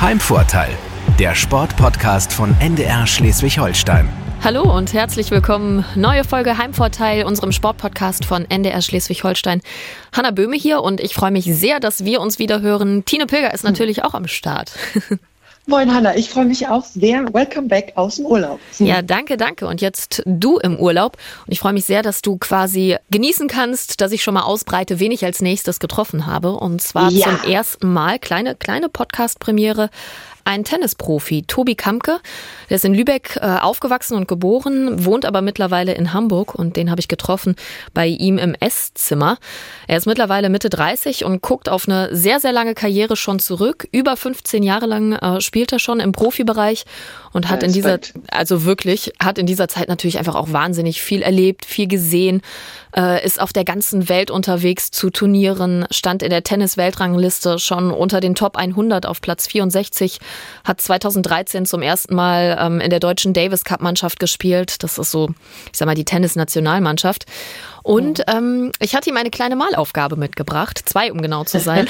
Heimvorteil, der Sportpodcast von NDR Schleswig-Holstein. Hallo und herzlich willkommen. Neue Folge Heimvorteil, unserem Sportpodcast von NDR Schleswig-Holstein. Hanna Böhme hier und ich freue mich sehr, dass wir uns wieder hören. Tine Pilger ist natürlich auch am Start. Moin Hanna, ich freue mich auch sehr. Welcome back aus dem Urlaub. Ja, danke, danke. Und jetzt du im Urlaub. Und ich freue mich sehr, dass du quasi genießen kannst, dass ich schon mal ausbreite, wen ich als nächstes getroffen habe. Und zwar ja. zum ersten Mal, kleine, kleine Podcast-Premiere, ein Tennisprofi, Tobi Kamke. Der ist in Lübeck äh, aufgewachsen und geboren, wohnt aber mittlerweile in Hamburg und den habe ich getroffen bei ihm im Esszimmer. Er ist mittlerweile Mitte 30 und guckt auf eine sehr, sehr lange Karriere schon zurück. Über 15 Jahre lang äh, spielt er schon im Profibereich und hat ja, in dieser, also wirklich, hat in dieser Zeit natürlich einfach auch wahnsinnig viel erlebt, viel gesehen, äh, ist auf der ganzen Welt unterwegs zu Turnieren, stand in der Tennis-Weltrangliste schon unter den Top 100 auf Platz 64, hat 2013 zum ersten Mal ähm, in der deutschen Davis Cup Mannschaft gespielt. Das ist so, ich sag mal, die Tennis-Nationalmannschaft. Und ähm, ich hatte ihm eine kleine Malaufgabe mitgebracht, zwei, um genau zu sein.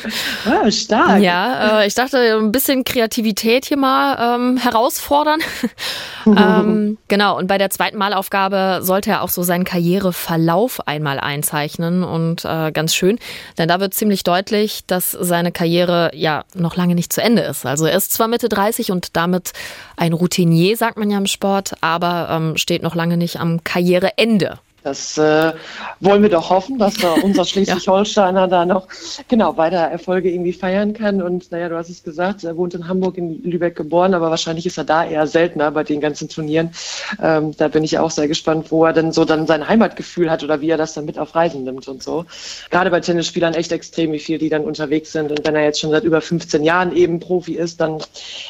oh, stark. Ja, äh, ich dachte, ein bisschen Kreativität hier mal ähm, herausfordern. ähm, genau, und bei der zweiten Malaufgabe sollte er auch so seinen Karriereverlauf einmal einzeichnen. Und äh, ganz schön, denn da wird ziemlich deutlich, dass seine Karriere ja noch lange nicht zu Ende ist. Also er ist zwar Mitte 30 und damit ein Routinier, sagt man ja im Sport, aber ähm, steht noch lange nicht am Karriereende. Das äh, wollen wir doch hoffen, dass da unser Schleswig-Holsteiner ja. da noch genau weiter Erfolge irgendwie feiern kann. Und naja, du hast es gesagt, er wohnt in Hamburg, in Lübeck geboren, aber wahrscheinlich ist er da eher seltener bei den ganzen Turnieren. Ähm, da bin ich auch sehr gespannt, wo er denn so dann sein Heimatgefühl hat oder wie er das dann mit auf Reisen nimmt und so. Gerade bei Tennisspielern echt extrem, wie viel die dann unterwegs sind. Und wenn er jetzt schon seit über 15 Jahren eben Profi ist, dann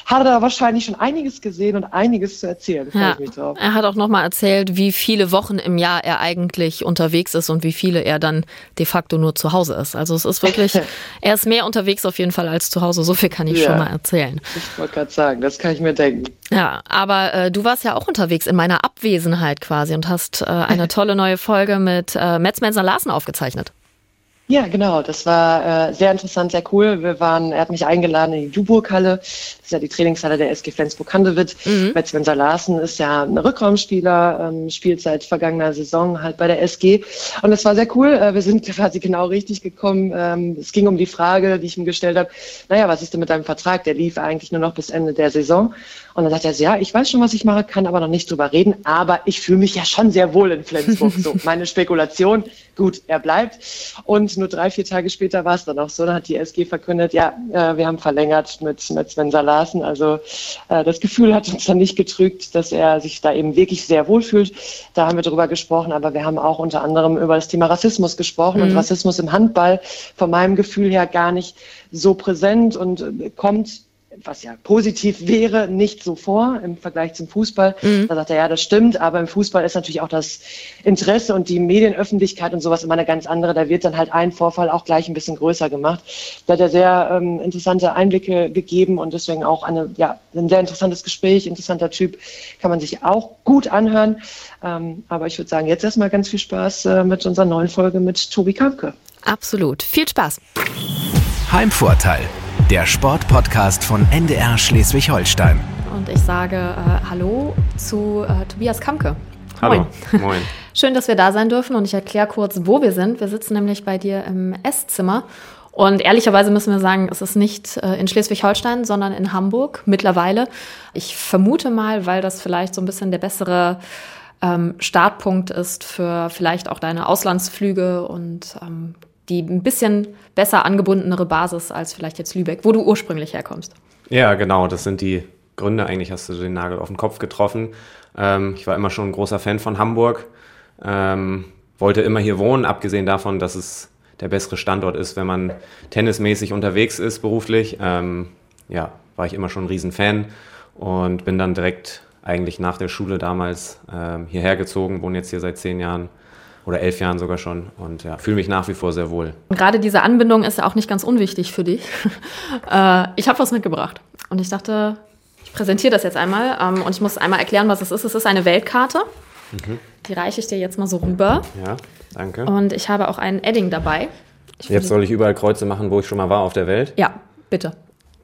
hat er da wahrscheinlich schon einiges gesehen und einiges zu erzählen. Ja. Er hat auch nochmal erzählt, wie viele Wochen im Jahr er eigentlich unterwegs ist und wie viele er dann de facto nur zu Hause ist. Also es ist wirklich, er ist mehr unterwegs auf jeden Fall als zu Hause. So viel kann ich ja, schon mal erzählen. Ich wollte gerade sagen, das kann ich mir denken. Ja, aber äh, du warst ja auch unterwegs in meiner Abwesenheit quasi und hast äh, eine tolle neue Folge mit äh, Metz Larsen aufgezeichnet. Ja, genau. Das war äh, sehr interessant, sehr cool. Wir waren, er hat mich eingeladen in die Duburg-Halle. Das ist ja die Trainingshalle der SG Flensburg-Handewitt. Mhm. Met Spencer Larsen ist ja ein Rückraumspieler, ähm, spielt seit vergangener Saison halt bei der SG. Und das war sehr cool. Äh, wir sind quasi genau richtig gekommen. Ähm, es ging um die Frage, die ich ihm gestellt habe. Naja, was ist denn mit deinem Vertrag? Der lief eigentlich nur noch bis Ende der Saison. Und dann sagt er, so, ja, ich weiß schon, was ich mache, kann aber noch nicht drüber reden, aber ich fühle mich ja schon sehr wohl in Flensburg. So, meine Spekulation, gut, er bleibt. Und nur drei, vier Tage später war es dann auch so, da hat die SG verkündet, ja, äh, wir haben verlängert mit, mit Sven Salasen. Also äh, das Gefühl hat uns dann nicht getrügt, dass er sich da eben wirklich sehr wohl fühlt. Da haben wir drüber gesprochen, aber wir haben auch unter anderem über das Thema Rassismus gesprochen mhm. und Rassismus im Handball von meinem Gefühl her gar nicht so präsent und äh, kommt was ja positiv wäre, nicht so vor im Vergleich zum Fußball. Mhm. Da sagt er, ja, das stimmt, aber im Fußball ist natürlich auch das Interesse und die Medienöffentlichkeit und sowas immer eine ganz andere. Da wird dann halt ein Vorfall auch gleich ein bisschen größer gemacht. Da hat er sehr ähm, interessante Einblicke gegeben und deswegen auch eine, ja, ein sehr interessantes Gespräch, interessanter Typ, kann man sich auch gut anhören. Ähm, aber ich würde sagen, jetzt erstmal ganz viel Spaß äh, mit unserer neuen Folge mit Tobi Kampke. Absolut. Viel Spaß. Heimvorteil der Sportpodcast von NDR Schleswig-Holstein. Und ich sage äh, Hallo zu äh, Tobias Kamke. Hallo. Moin. Moin. Schön, dass wir da sein dürfen und ich erkläre kurz, wo wir sind. Wir sitzen nämlich bei dir im Esszimmer. Und ehrlicherweise müssen wir sagen, es ist nicht äh, in Schleswig-Holstein, sondern in Hamburg mittlerweile. Ich vermute mal, weil das vielleicht so ein bisschen der bessere ähm, Startpunkt ist für vielleicht auch deine Auslandsflüge und ähm, die ein bisschen besser angebundenere Basis als vielleicht jetzt Lübeck, wo du ursprünglich herkommst. Ja, genau, das sind die Gründe. Eigentlich hast du den Nagel auf den Kopf getroffen. Ähm, ich war immer schon ein großer Fan von Hamburg, ähm, wollte immer hier wohnen, abgesehen davon, dass es der bessere Standort ist, wenn man tennismäßig unterwegs ist beruflich. Ähm, ja, war ich immer schon ein Riesenfan und bin dann direkt eigentlich nach der Schule damals ähm, hierher gezogen, wohne jetzt hier seit zehn Jahren oder elf Jahren sogar schon und ja, fühle mich nach wie vor sehr wohl. Gerade diese Anbindung ist ja auch nicht ganz unwichtig für dich. äh, ich habe was mitgebracht und ich dachte, ich präsentiere das jetzt einmal ähm, und ich muss einmal erklären, was es ist. Es ist eine Weltkarte. Mhm. Die reiche ich dir jetzt mal so rüber. Ja, danke. Und ich habe auch einen Edding dabei. Ich jetzt soll ich überall Kreuze machen, wo ich schon mal war auf der Welt? Ja, bitte.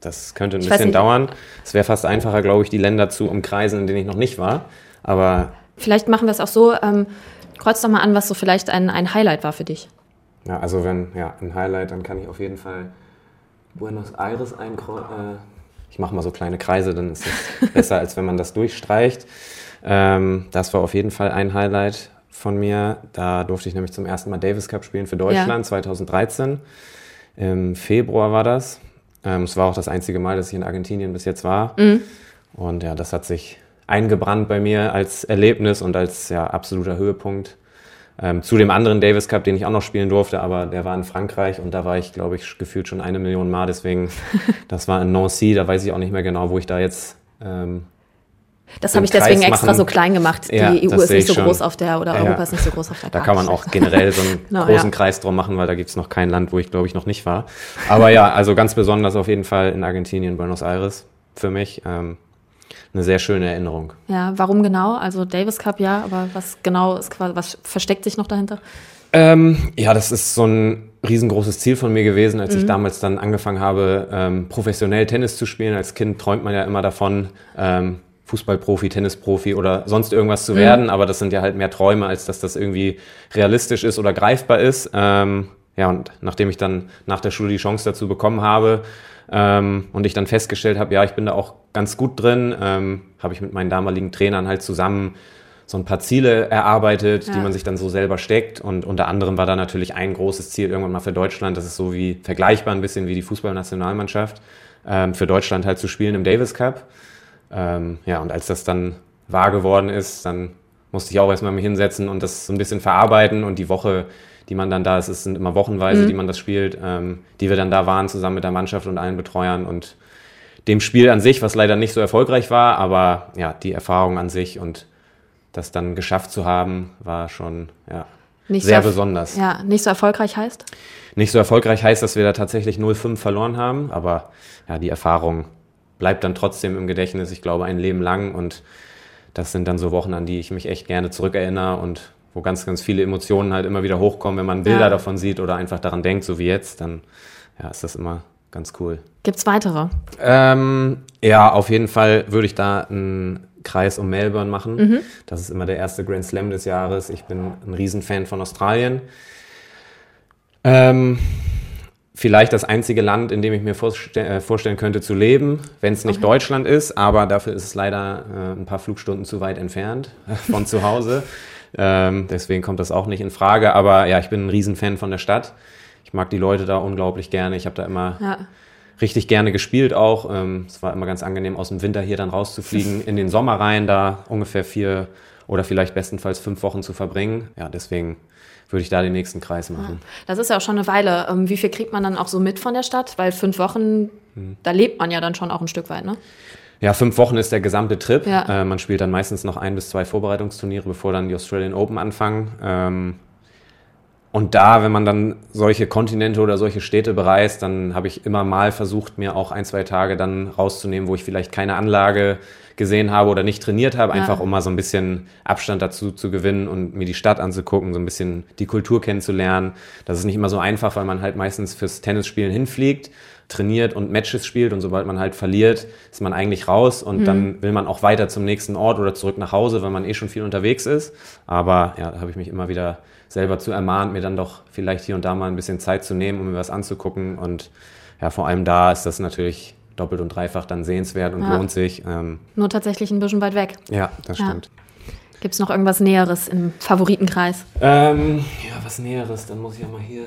das könnte ein ich bisschen dauern. Es wäre fast einfacher, glaube ich, die Länder zu umkreisen, in denen ich noch nicht war. Aber vielleicht machen wir es auch so. Ähm, kreuz doch mal an, was so vielleicht ein, ein Highlight war für dich. Ja, also wenn ja ein Highlight, dann kann ich auf jeden Fall Buenos Aires einkreuzen. Äh, ich mache mal so kleine Kreise, dann ist es besser, als wenn man das durchstreicht. Ähm, das war auf jeden Fall ein Highlight von mir. Da durfte ich nämlich zum ersten Mal Davis Cup spielen für Deutschland, ja. 2013. Im Februar war das. Ähm, es war auch das einzige Mal, dass ich in Argentinien bis jetzt war. Mhm. Und ja, das hat sich eingebrannt bei mir als Erlebnis und als ja, absoluter Höhepunkt. Ähm, zu dem anderen Davis Cup, den ich auch noch spielen durfte, aber der war in Frankreich und da war ich, glaube ich, gefühlt schon eine Million Mal. Deswegen, das war in Nancy, da weiß ich auch nicht mehr genau, wo ich da jetzt ähm, das habe ich deswegen Kreis extra machen. so klein gemacht. Die ja, EU ist nicht so schon. groß auf der, oder ja, Europa ist nicht so groß auf der Karte. Da kann man auch generell so einen no, großen ja. Kreis drum machen, weil da gibt es noch kein Land, wo ich, glaube ich, noch nicht war. Aber ja, also ganz besonders auf jeden Fall in Argentinien, Buenos Aires für mich. Ähm, eine sehr schöne Erinnerung. Ja, warum genau? Also Davis Cup ja, aber was genau ist quasi, was versteckt sich noch dahinter? Ähm, ja, das ist so ein riesengroßes Ziel von mir gewesen, als mhm. ich damals dann angefangen habe, ähm, professionell Tennis zu spielen. Als Kind träumt man ja immer davon, ähm, Fußballprofi, Tennisprofi oder sonst irgendwas zu mhm. werden, aber das sind ja halt mehr Träume, als dass das irgendwie realistisch ist oder greifbar ist. Ähm, ja, und nachdem ich dann nach der Schule die Chance dazu bekommen habe ähm, und ich dann festgestellt habe, ja, ich bin da auch ganz gut drin, ähm, habe ich mit meinen damaligen Trainern halt zusammen so ein paar Ziele erarbeitet, ja. die man sich dann so selber steckt. Und unter anderem war da natürlich ein großes Ziel irgendwann mal für Deutschland, das ist so wie vergleichbar ein bisschen wie die Fußballnationalmannschaft, ähm, für Deutschland halt zu spielen im Davis Cup. Ähm, ja, und als das dann wahr geworden ist, dann musste ich auch erstmal mich hinsetzen und das so ein bisschen verarbeiten und die Woche, die man dann da ist, es sind immer wochenweise, mhm. die man das spielt, ähm, die wir dann da waren, zusammen mit der Mannschaft und allen Betreuern und dem Spiel an sich, was leider nicht so erfolgreich war, aber ja, die Erfahrung an sich und das dann geschafft zu haben, war schon ja, nicht sehr so besonders. Ja, nicht so erfolgreich heißt? Nicht so erfolgreich heißt, dass wir da tatsächlich 0-5 verloren haben, aber ja, die Erfahrung bleibt dann trotzdem im Gedächtnis, ich glaube, ein Leben lang. Und das sind dann so Wochen, an die ich mich echt gerne zurückerinnere und wo ganz, ganz viele Emotionen halt immer wieder hochkommen, wenn man Bilder ja. davon sieht oder einfach daran denkt, so wie jetzt, dann ja, ist das immer ganz cool. Gibt es weitere? Ähm, ja, auf jeden Fall würde ich da einen Kreis um Melbourne machen. Mhm. Das ist immer der erste Grand Slam des Jahres. Ich bin ein Riesenfan von Australien. Ähm, vielleicht das einzige Land, in dem ich mir vorste äh, vorstellen könnte zu leben, wenn es nicht okay. Deutschland ist, aber dafür ist es leider äh, ein paar Flugstunden zu weit entfernt äh, von zu Hause. Ähm, deswegen kommt das auch nicht in Frage. Aber ja, ich bin ein Riesenfan von der Stadt. Ich mag die Leute da unglaublich gerne. Ich habe da immer ja. richtig gerne gespielt auch. Ähm, es war immer ganz angenehm, aus dem Winter hier dann rauszufliegen, in den Sommer rein, da ungefähr vier oder vielleicht bestenfalls fünf Wochen zu verbringen. Ja, deswegen würde ich da den nächsten Kreis machen. Das ist ja auch schon eine Weile. Ähm, wie viel kriegt man dann auch so mit von der Stadt? Weil fünf Wochen, hm. da lebt man ja dann schon auch ein Stück weit, ne? Ja, fünf Wochen ist der gesamte Trip. Ja. Äh, man spielt dann meistens noch ein bis zwei Vorbereitungsturniere, bevor dann die Australian Open anfangen. Ähm, und da, wenn man dann solche Kontinente oder solche Städte bereist, dann habe ich immer mal versucht, mir auch ein, zwei Tage dann rauszunehmen, wo ich vielleicht keine Anlage gesehen habe oder nicht trainiert habe, ja. einfach um mal so ein bisschen Abstand dazu zu gewinnen und mir die Stadt anzugucken, so ein bisschen die Kultur kennenzulernen. Das ist nicht immer so einfach, weil man halt meistens fürs Tennisspielen hinfliegt, trainiert und Matches spielt und sobald man halt verliert, ist man eigentlich raus und mhm. dann will man auch weiter zum nächsten Ort oder zurück nach Hause, weil man eh schon viel unterwegs ist. Aber ja, da habe ich mich immer wieder selber zu ermahnt, mir dann doch vielleicht hier und da mal ein bisschen Zeit zu nehmen, um mir was anzugucken. Und ja, vor allem da ist das natürlich doppelt und dreifach dann sehenswert und ja. lohnt sich. Ähm, Nur tatsächlich ein bisschen weit weg. Ja, das ja. stimmt. Gibt es noch irgendwas Näheres im Favoritenkreis? Ähm, ja, was Näheres, dann muss ich ja mal hier.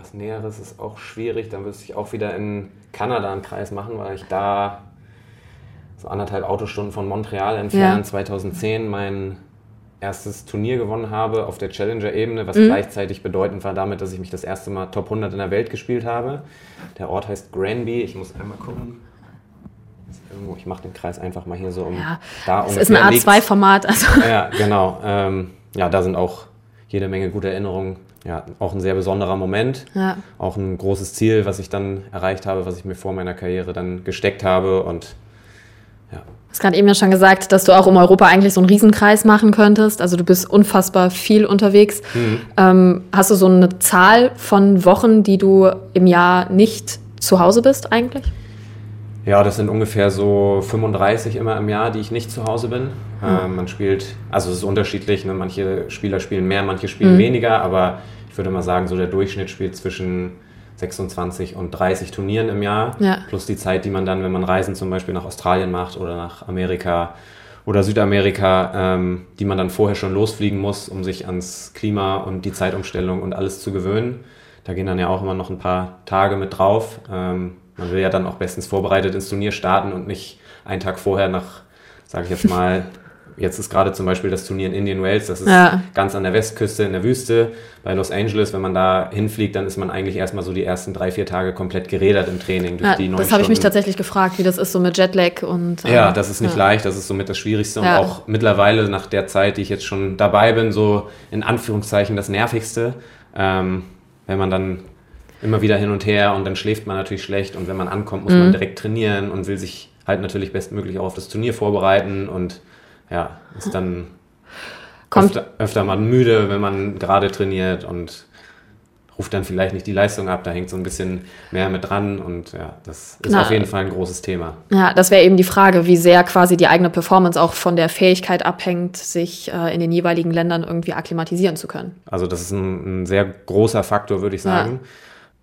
Was Näheres ist auch schwierig. Dann müsste ich auch wieder in Kanada einen Kreis machen, weil ich da so anderthalb Autostunden von Montreal entfernt ja. 2010 mein erstes Turnier gewonnen habe auf der Challenger-Ebene, was mhm. gleichzeitig bedeutend war damit, dass ich mich das erste Mal Top 100 in der Welt gespielt habe. Der Ort heißt Granby. Ich muss einmal gucken. Ich mache den Kreis einfach mal hier so um. Ja, da es ist ein A2-Format. Also. Ja, genau. Ähm, ja, da sind auch jede Menge gute Erinnerungen. Ja, auch ein sehr besonderer Moment. Ja. Auch ein großes Ziel, was ich dann erreicht habe, was ich mir vor meiner Karriere dann gesteckt habe. Und ja, hast gerade eben ja schon gesagt, dass du auch um Europa eigentlich so einen Riesenkreis machen könntest. Also du bist unfassbar viel unterwegs. Mhm. Ähm, hast du so eine Zahl von Wochen, die du im Jahr nicht zu Hause bist eigentlich? Ja, das sind ungefähr so 35 immer im Jahr, die ich nicht zu Hause bin. Mhm. Äh, man spielt, also es ist unterschiedlich, ne? manche Spieler spielen mehr, manche spielen mhm. weniger, aber ich würde mal sagen, so der Durchschnitt spielt zwischen 26 und 30 Turnieren im Jahr. Ja. Plus die Zeit, die man dann, wenn man Reisen zum Beispiel nach Australien macht oder nach Amerika oder Südamerika, ähm, die man dann vorher schon losfliegen muss, um sich ans Klima und die Zeitumstellung und alles zu gewöhnen. Da gehen dann ja auch immer noch ein paar Tage mit drauf. Ähm, man will ja dann auch bestens vorbereitet ins Turnier starten und nicht einen Tag vorher nach, sage ich jetzt mal, jetzt ist gerade zum Beispiel das Turnier in Indian Wells, das ist ja. ganz an der Westküste in der Wüste bei Los Angeles. Wenn man da hinfliegt, dann ist man eigentlich erstmal so die ersten drei, vier Tage komplett gerädert im Training. Durch ja, die das habe ich mich tatsächlich gefragt, wie das ist so mit Jetlag und. Äh, ja, das ist nicht ja. leicht, das ist somit das Schwierigste und auch mittlerweile nach der Zeit, die ich jetzt schon dabei bin, so in Anführungszeichen das Nervigste. Ähm, wenn man dann immer wieder hin und her und dann schläft man natürlich schlecht und wenn man ankommt, muss mhm. man direkt trainieren und will sich halt natürlich bestmöglich auch auf das Turnier vorbereiten und ja, ist dann öfter, öfter mal müde, wenn man gerade trainiert und ruft dann vielleicht nicht die Leistung ab, da hängt so ein bisschen mehr mit dran und ja, das ist Na, auf jeden Fall ein großes Thema. Ja, das wäre eben die Frage, wie sehr quasi die eigene Performance auch von der Fähigkeit abhängt, sich äh, in den jeweiligen Ländern irgendwie akklimatisieren zu können. Also das ist ein, ein sehr großer Faktor, würde ich sagen. Ja.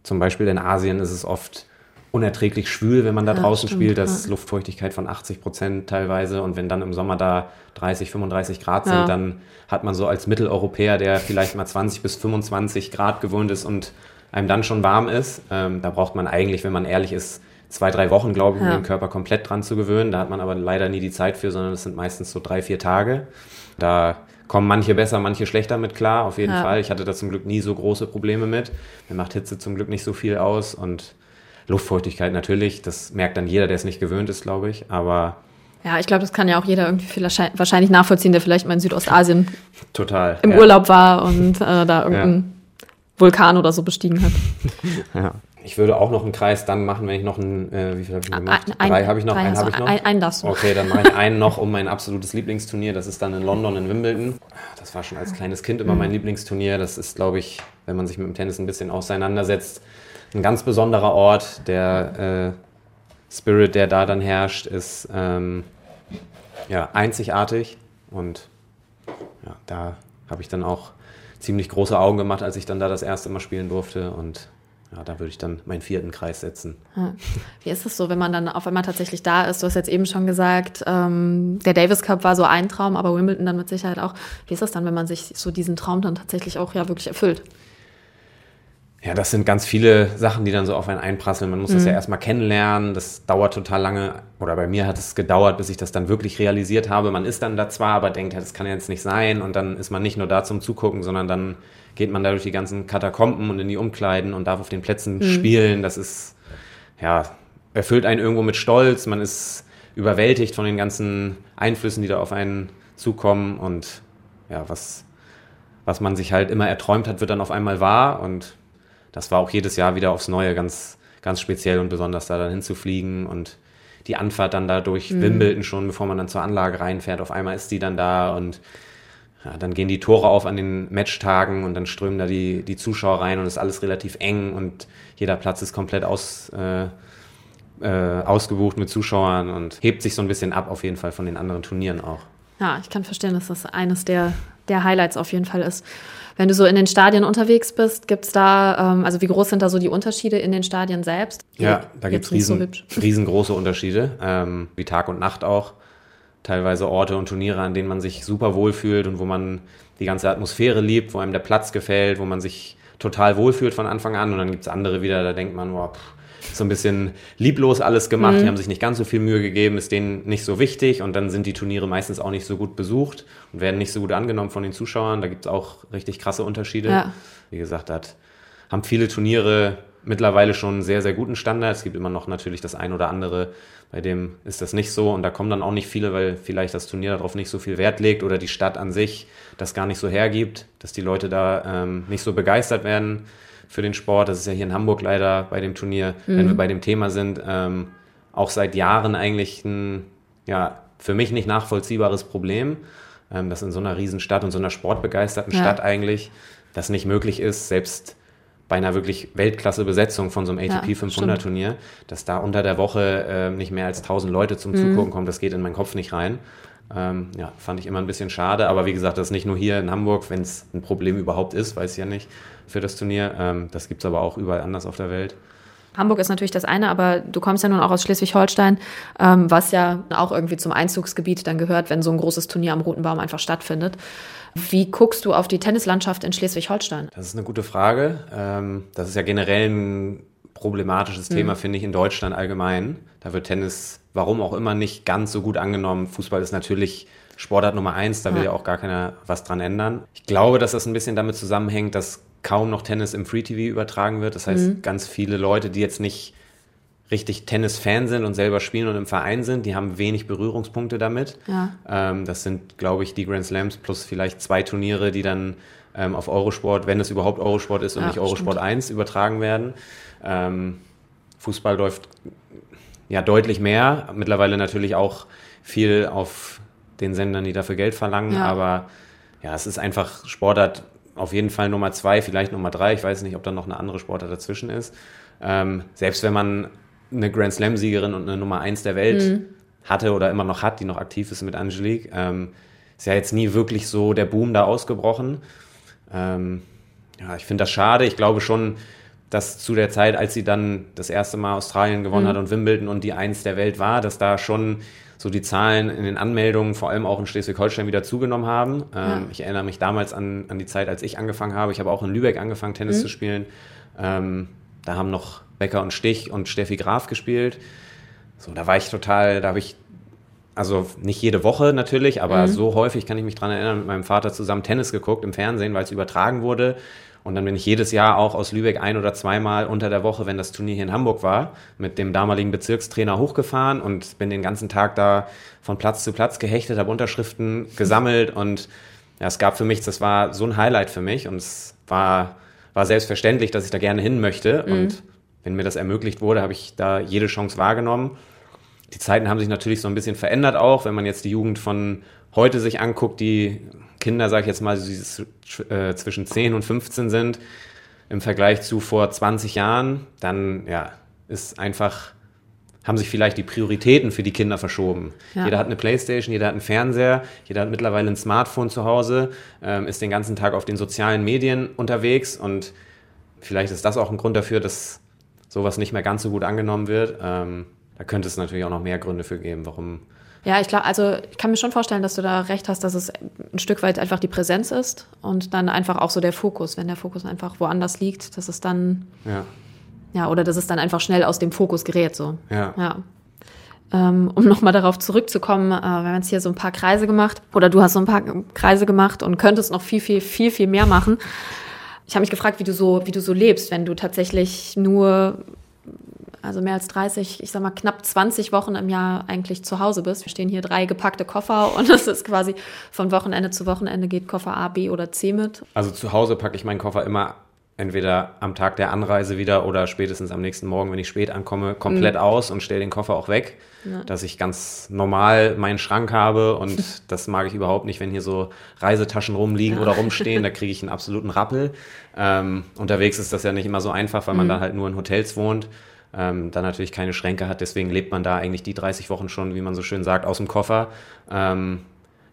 Zum Beispiel in Asien ist es oft unerträglich schwül, wenn man da ja, draußen stimmt, spielt. Das ja. Luftfeuchtigkeit von 80 Prozent teilweise. Und wenn dann im Sommer da 30, 35 Grad sind, ja. dann hat man so als Mitteleuropäer, der vielleicht mal 20 bis 25 Grad gewohnt ist und einem dann schon warm ist, ähm, da braucht man eigentlich, wenn man ehrlich ist, zwei, drei Wochen, glaube ich, um den Körper komplett dran zu gewöhnen. Da hat man aber leider nie die Zeit für, sondern es sind meistens so drei, vier Tage. Da kommen manche besser, manche schlechter mit klar, auf jeden Fall. Ich hatte da zum Glück nie so große Probleme mit. Mir macht Hitze zum Glück nicht so viel aus und Luftfeuchtigkeit natürlich, das merkt dann jeder, der es nicht gewöhnt ist, glaube ich. Aber ja, ich glaube, das kann ja auch jeder irgendwie wahrscheinlich nachvollziehen, der vielleicht mal in Südostasien Total, im ja. Urlaub war und äh, da irgendeinen ja. Vulkan oder so bestiegen hat. ja. Ich würde auch noch einen Kreis dann machen, wenn ich noch einen, äh, wie viel habe ich noch gemacht? Ein, drei habe ich noch, einen habe ich noch. Ein, einen darfst du. Okay, dann mache ich einen noch um mein absolutes Lieblingsturnier. Das ist dann in London, in Wimbledon. Das war schon als kleines Kind immer mein Lieblingsturnier. Das ist, glaube ich, wenn man sich mit dem Tennis ein bisschen auseinandersetzt, ein ganz besonderer Ort. Der äh, Spirit, der da dann herrscht, ist ähm, ja, einzigartig. Und ja, da habe ich dann auch ziemlich große Augen gemacht, als ich dann da das erste Mal spielen durfte. Und ja, da würde ich dann meinen vierten Kreis setzen. Wie ist es so, wenn man dann auf einmal tatsächlich da ist? Du hast jetzt eben schon gesagt, ähm, der Davis Cup war so ein Traum, aber Wimbledon dann mit Sicherheit auch. Wie ist das dann, wenn man sich so diesen Traum dann tatsächlich auch ja wirklich erfüllt? Ja, das sind ganz viele Sachen, die dann so auf einen einprasseln. Man muss mhm. das ja erstmal kennenlernen. Das dauert total lange. Oder bei mir hat es gedauert, bis ich das dann wirklich realisiert habe. Man ist dann da zwar, aber denkt, ja, das kann jetzt nicht sein. Und dann ist man nicht nur da zum Zugucken, sondern dann geht man da durch die ganzen Katakomben und in die Umkleiden und darf auf den Plätzen mhm. spielen. Das ist, ja, erfüllt einen irgendwo mit Stolz. Man ist überwältigt von den ganzen Einflüssen, die da auf einen zukommen. Und ja, was, was man sich halt immer erträumt hat, wird dann auf einmal wahr. Und das war auch jedes Jahr wieder aufs Neue ganz, ganz speziell und besonders, da dann hinzufliegen und die Anfahrt dann da durch mhm. Wimbledon schon, bevor man dann zur Anlage reinfährt. Auf einmal ist die dann da und ja, dann gehen die Tore auf an den Matchtagen und dann strömen da die, die Zuschauer rein und es ist alles relativ eng und jeder Platz ist komplett aus, äh, äh, ausgebucht mit Zuschauern und hebt sich so ein bisschen ab auf jeden Fall von den anderen Turnieren auch. Ja, ich kann verstehen, dass das eines der, der Highlights auf jeden Fall ist. Wenn du so in den Stadien unterwegs bist, gibt es da, ähm, also wie groß sind da so die Unterschiede in den Stadien selbst? Ja, da gibt es riesen, so riesengroße Unterschiede, ähm, wie Tag und Nacht auch. Teilweise Orte und Turniere, an denen man sich super wohl fühlt und wo man die ganze Atmosphäre liebt, wo einem der Platz gefällt, wo man sich total wohlfühlt von Anfang an. Und dann gibt es andere wieder, da denkt man, boah, pff, so ein bisschen lieblos alles gemacht. Mhm. Die haben sich nicht ganz so viel Mühe gegeben, ist denen nicht so wichtig und dann sind die Turniere meistens auch nicht so gut besucht und werden nicht so gut angenommen von den Zuschauern. Da gibt es auch richtig krasse Unterschiede. Ja. Wie gesagt, da haben viele Turniere mittlerweile schon einen sehr, sehr guten Standard. Es gibt immer noch natürlich das ein oder andere, bei dem ist das nicht so und da kommen dann auch nicht viele, weil vielleicht das Turnier darauf nicht so viel Wert legt oder die Stadt an sich das gar nicht so hergibt, dass die Leute da ähm, nicht so begeistert werden für den Sport. Das ist ja hier in Hamburg leider bei dem Turnier, mhm. wenn wir bei dem Thema sind, ähm, auch seit Jahren eigentlich ein, ja, für mich nicht nachvollziehbares Problem, ähm, dass in so einer Riesenstadt und so einer sportbegeisterten ja. Stadt eigentlich das nicht möglich ist, selbst bei einer wirklich Weltklasse-Besetzung von so einem ATP ja, 500-Turnier, dass da unter der Woche äh, nicht mehr als 1000 Leute zum mhm. Zugucken kommen, das geht in meinen Kopf nicht rein. Ähm, ja, fand ich immer ein bisschen schade, aber wie gesagt, das ist nicht nur hier in Hamburg, wenn es ein Problem überhaupt ist, weiß ich ja nicht, für das Turnier. Ähm, das gibt es aber auch überall anders auf der Welt. Hamburg ist natürlich das eine, aber du kommst ja nun auch aus Schleswig-Holstein, ähm, was ja auch irgendwie zum Einzugsgebiet dann gehört, wenn so ein großes Turnier am Roten Baum einfach stattfindet. Wie guckst du auf die Tennislandschaft in Schleswig-Holstein? Das ist eine gute Frage. Ähm, das ist ja generell ein problematisches mhm. Thema, finde ich, in Deutschland allgemein. Da wird Tennis, warum auch immer, nicht ganz so gut angenommen. Fußball ist natürlich Sportart Nummer eins, da will ja auch gar keiner was dran ändern. Ich glaube, dass das ein bisschen damit zusammenhängt, dass kaum noch Tennis im Free TV übertragen wird. Das heißt, mhm. ganz viele Leute, die jetzt nicht richtig Tennis-Fan sind und selber spielen und im Verein sind, die haben wenig Berührungspunkte damit. Ja. Ähm, das sind, glaube ich, die Grand Slams plus vielleicht zwei Turniere, die dann ähm, auf Eurosport, wenn es überhaupt Eurosport ist und ja, nicht Eurosport stimmt. 1, übertragen werden. Ähm, Fußball läuft ja deutlich mehr. Mittlerweile natürlich auch viel auf den Sendern, die dafür Geld verlangen, ja. aber ja, es ist einfach Sportart auf jeden Fall Nummer zwei, vielleicht Nummer drei. Ich weiß nicht, ob da noch eine andere Sportart dazwischen ist. Ähm, selbst wenn man eine Grand Slam-Siegerin und eine Nummer eins der Welt mhm. hatte oder immer noch hat, die noch aktiv ist mit Angelique, ähm, ist ja jetzt nie wirklich so der Boom da ausgebrochen. Ähm, ja, ich finde das schade. Ich glaube schon, dass zu der Zeit, als sie dann das erste Mal Australien gewonnen mhm. hat und Wimbledon und die Eins der Welt war, dass da schon so die Zahlen in den Anmeldungen, vor allem auch in Schleswig-Holstein, wieder zugenommen haben. Ja. Ähm, ich erinnere mich damals an, an die Zeit, als ich angefangen habe. Ich habe auch in Lübeck angefangen, Tennis mhm. zu spielen. Ähm, da haben noch Becker und Stich und Steffi Graf gespielt. So, da war ich total, da habe ich, also nicht jede Woche natürlich, aber mhm. so häufig kann ich mich dran erinnern, mit meinem Vater zusammen Tennis geguckt im Fernsehen, weil es übertragen wurde. Und dann bin ich jedes Jahr auch aus Lübeck ein oder zweimal unter der Woche, wenn das Turnier hier in Hamburg war, mit dem damaligen Bezirkstrainer hochgefahren und bin den ganzen Tag da von Platz zu Platz gehechtet, habe Unterschriften gesammelt und ja, es gab für mich, das war so ein Highlight für mich und es war, war selbstverständlich, dass ich da gerne hin möchte. Mhm. Und wenn mir das ermöglicht wurde, habe ich da jede Chance wahrgenommen. Die Zeiten haben sich natürlich so ein bisschen verändert auch, wenn man jetzt die Jugend von heute sich anguckt, die Kinder, sage ich jetzt mal, die äh, zwischen 10 und 15 sind, im Vergleich zu vor 20 Jahren, dann ja, ist einfach, haben sich vielleicht die Prioritäten für die Kinder verschoben. Ja. Jeder hat eine Playstation, jeder hat einen Fernseher, jeder hat mittlerweile ein Smartphone zu Hause, ähm, ist den ganzen Tag auf den sozialen Medien unterwegs und vielleicht ist das auch ein Grund dafür, dass sowas nicht mehr ganz so gut angenommen wird. Ähm, da könnte es natürlich auch noch mehr Gründe für geben, warum ja, ich glaube, also ich kann mir schon vorstellen, dass du da recht hast, dass es ein Stück weit einfach die Präsenz ist und dann einfach auch so der Fokus. Wenn der Fokus einfach woanders liegt, dass es dann ja, ja oder dass es dann einfach schnell aus dem Fokus gerät. So. Ja. ja. Ähm, um nochmal darauf zurückzukommen, äh, wir haben jetzt hier so ein paar Kreise gemacht oder du hast so ein paar Kreise gemacht und könntest noch viel, viel, viel, viel mehr machen. Ich habe mich gefragt, wie du so, wie du so lebst, wenn du tatsächlich nur also mehr als 30, ich sag mal knapp 20 Wochen im Jahr eigentlich zu Hause bist. Wir stehen hier drei gepackte Koffer und es ist quasi von Wochenende zu Wochenende geht Koffer A, B oder C mit. Also zu Hause packe ich meinen Koffer immer entweder am Tag der Anreise wieder oder spätestens am nächsten Morgen, wenn ich spät ankomme, komplett mhm. aus und stelle den Koffer auch weg, ja. dass ich ganz normal meinen Schrank habe und das mag ich überhaupt nicht, wenn hier so Reisetaschen rumliegen ja. oder rumstehen, da kriege ich einen absoluten Rappel. Ähm, unterwegs ist das ja nicht immer so einfach, weil man mhm. dann halt nur in Hotels wohnt ähm, dann natürlich keine Schränke hat. Deswegen lebt man da eigentlich die 30 Wochen schon, wie man so schön sagt, aus dem Koffer. Ähm,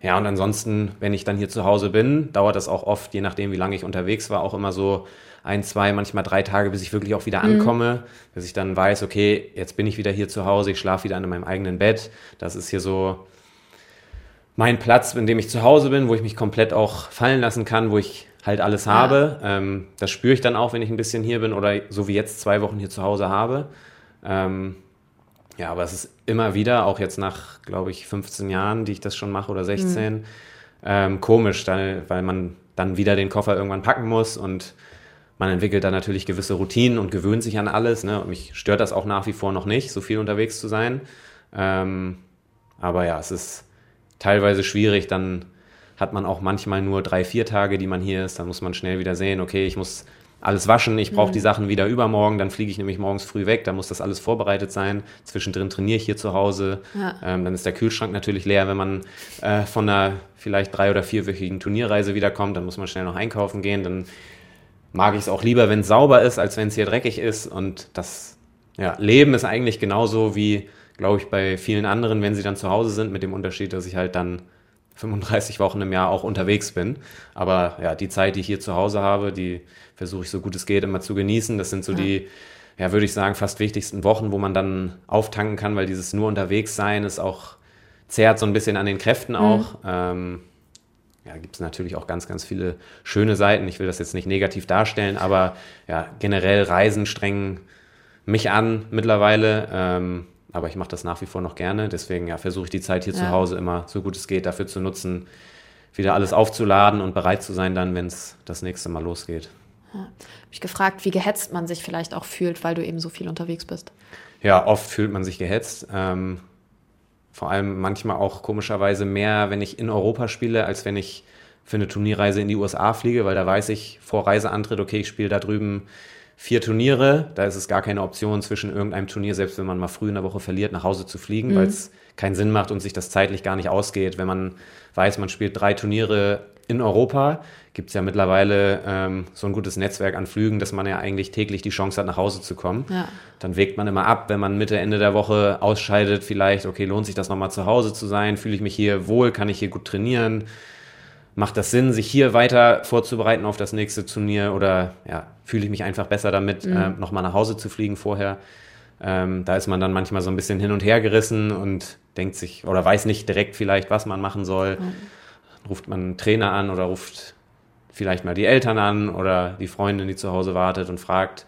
ja, und ansonsten, wenn ich dann hier zu Hause bin, dauert das auch oft, je nachdem, wie lange ich unterwegs war, auch immer so ein, zwei, manchmal drei Tage, bis ich wirklich auch wieder mhm. ankomme, mhm. bis ich dann weiß, okay, jetzt bin ich wieder hier zu Hause, ich schlafe wieder in meinem eigenen Bett. Das ist hier so mein Platz, in dem ich zu Hause bin, wo ich mich komplett auch fallen lassen kann, wo ich halt alles ja. habe. Ähm, das spüre ich dann auch, wenn ich ein bisschen hier bin oder so wie jetzt zwei Wochen hier zu Hause habe. Ähm, ja, aber es ist immer wieder, auch jetzt nach, glaube ich, 15 Jahren, die ich das schon mache oder 16, mhm. ähm, komisch, da, weil man dann wieder den Koffer irgendwann packen muss und man entwickelt dann natürlich gewisse Routinen und gewöhnt sich an alles. Ne? Und mich stört das auch nach wie vor noch nicht, so viel unterwegs zu sein. Ähm, aber ja, es ist teilweise schwierig, dann hat man auch manchmal nur drei, vier Tage, die man hier ist. Dann muss man schnell wieder sehen, okay, ich muss alles waschen, ich brauche mhm. die Sachen wieder übermorgen, dann fliege ich nämlich morgens früh weg, da muss das alles vorbereitet sein. Zwischendrin trainiere ich hier zu Hause. Ja. Ähm, dann ist der Kühlschrank natürlich leer, wenn man äh, von einer vielleicht drei- oder vierwöchigen Turnierreise wiederkommt, dann muss man schnell noch einkaufen gehen. Dann mag ich es auch lieber, wenn es sauber ist, als wenn es hier dreckig ist. Und das ja, Leben ist eigentlich genauso wie, glaube ich, bei vielen anderen, wenn sie dann zu Hause sind, mit dem Unterschied, dass ich halt dann 35 Wochen im Jahr auch unterwegs bin. Aber ja, die Zeit, die ich hier zu Hause habe, die versuche ich so gut es geht immer zu genießen. Das sind so ja. die, ja, würde ich sagen, fast wichtigsten Wochen, wo man dann auftanken kann, weil dieses nur unterwegs sein ist auch, zehrt so ein bisschen an den Kräften auch. Mhm. Ähm, ja, gibt es natürlich auch ganz, ganz viele schöne Seiten. Ich will das jetzt nicht negativ darstellen, aber ja, generell Reisen strengen mich an mittlerweile. Ähm, aber ich mache das nach wie vor noch gerne. Deswegen ja, versuche ich die Zeit hier ja. zu Hause immer so gut es geht dafür zu nutzen, wieder alles aufzuladen und bereit zu sein, dann, wenn es das nächste Mal losgeht. Ja. Habe ich gefragt, wie gehetzt man sich vielleicht auch fühlt, weil du eben so viel unterwegs bist? Ja, oft fühlt man sich gehetzt. Ähm, vor allem manchmal auch komischerweise mehr, wenn ich in Europa spiele, als wenn ich für eine Turnierreise in die USA fliege, weil da weiß ich vor Reiseantritt, okay, ich spiele da drüben vier Turniere. Da ist es gar keine Option zwischen irgendeinem Turnier, selbst wenn man mal früh in der Woche verliert, nach Hause zu fliegen, mhm. weil es keinen Sinn macht und sich das zeitlich gar nicht ausgeht. Wenn man weiß, man spielt drei Turniere in Europa, gibt es ja mittlerweile ähm, so ein gutes Netzwerk an Flügen, dass man ja eigentlich täglich die Chance hat, nach Hause zu kommen. Ja. Dann wägt man immer ab, wenn man Mitte, Ende der Woche ausscheidet, vielleicht, okay, lohnt sich das nochmal zu Hause zu sein? Fühle ich mich hier wohl? Kann ich hier gut trainieren? Macht das Sinn, sich hier weiter vorzubereiten auf das nächste Turnier oder ja, fühle ich mich einfach besser damit, mhm. äh, nochmal nach Hause zu fliegen vorher? Ähm, da ist man dann manchmal so ein bisschen hin und her gerissen und denkt sich oder weiß nicht direkt vielleicht, was man machen soll. Mhm. Ruft man einen Trainer an oder ruft vielleicht mal die Eltern an oder die Freundin, die zu Hause wartet und fragt,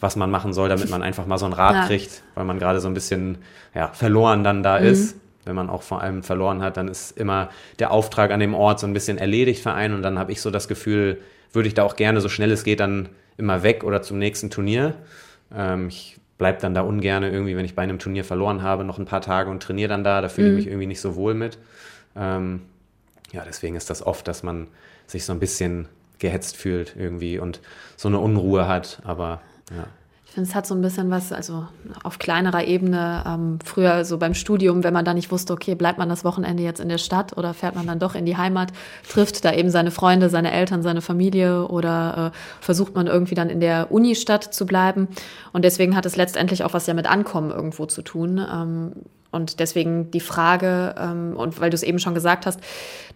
was man machen soll, damit man einfach mal so einen Rat ja. kriegt, weil man gerade so ein bisschen ja, verloren dann da mhm. ist wenn man auch vor allem verloren hat, dann ist immer der Auftrag an dem Ort so ein bisschen erledigt für einen und dann habe ich so das Gefühl, würde ich da auch gerne, so schnell es geht, dann immer weg oder zum nächsten Turnier. Ähm, ich bleibe dann da ungern irgendwie, wenn ich bei einem Turnier verloren habe, noch ein paar Tage und trainiere dann da, da fühle ich mhm. mich irgendwie nicht so wohl mit. Ähm, ja, deswegen ist das oft, dass man sich so ein bisschen gehetzt fühlt irgendwie und so eine Unruhe hat, aber ja. Ich finde, es hat so ein bisschen was, also auf kleinerer Ebene, ähm, früher so beim Studium, wenn man da nicht wusste, okay, bleibt man das Wochenende jetzt in der Stadt oder fährt man dann doch in die Heimat, trifft da eben seine Freunde, seine Eltern, seine Familie oder äh, versucht man irgendwie dann in der Unistadt zu bleiben. Und deswegen hat es letztendlich auch was ja mit Ankommen irgendwo zu tun. Ähm, und deswegen die Frage, ähm, und weil du es eben schon gesagt hast,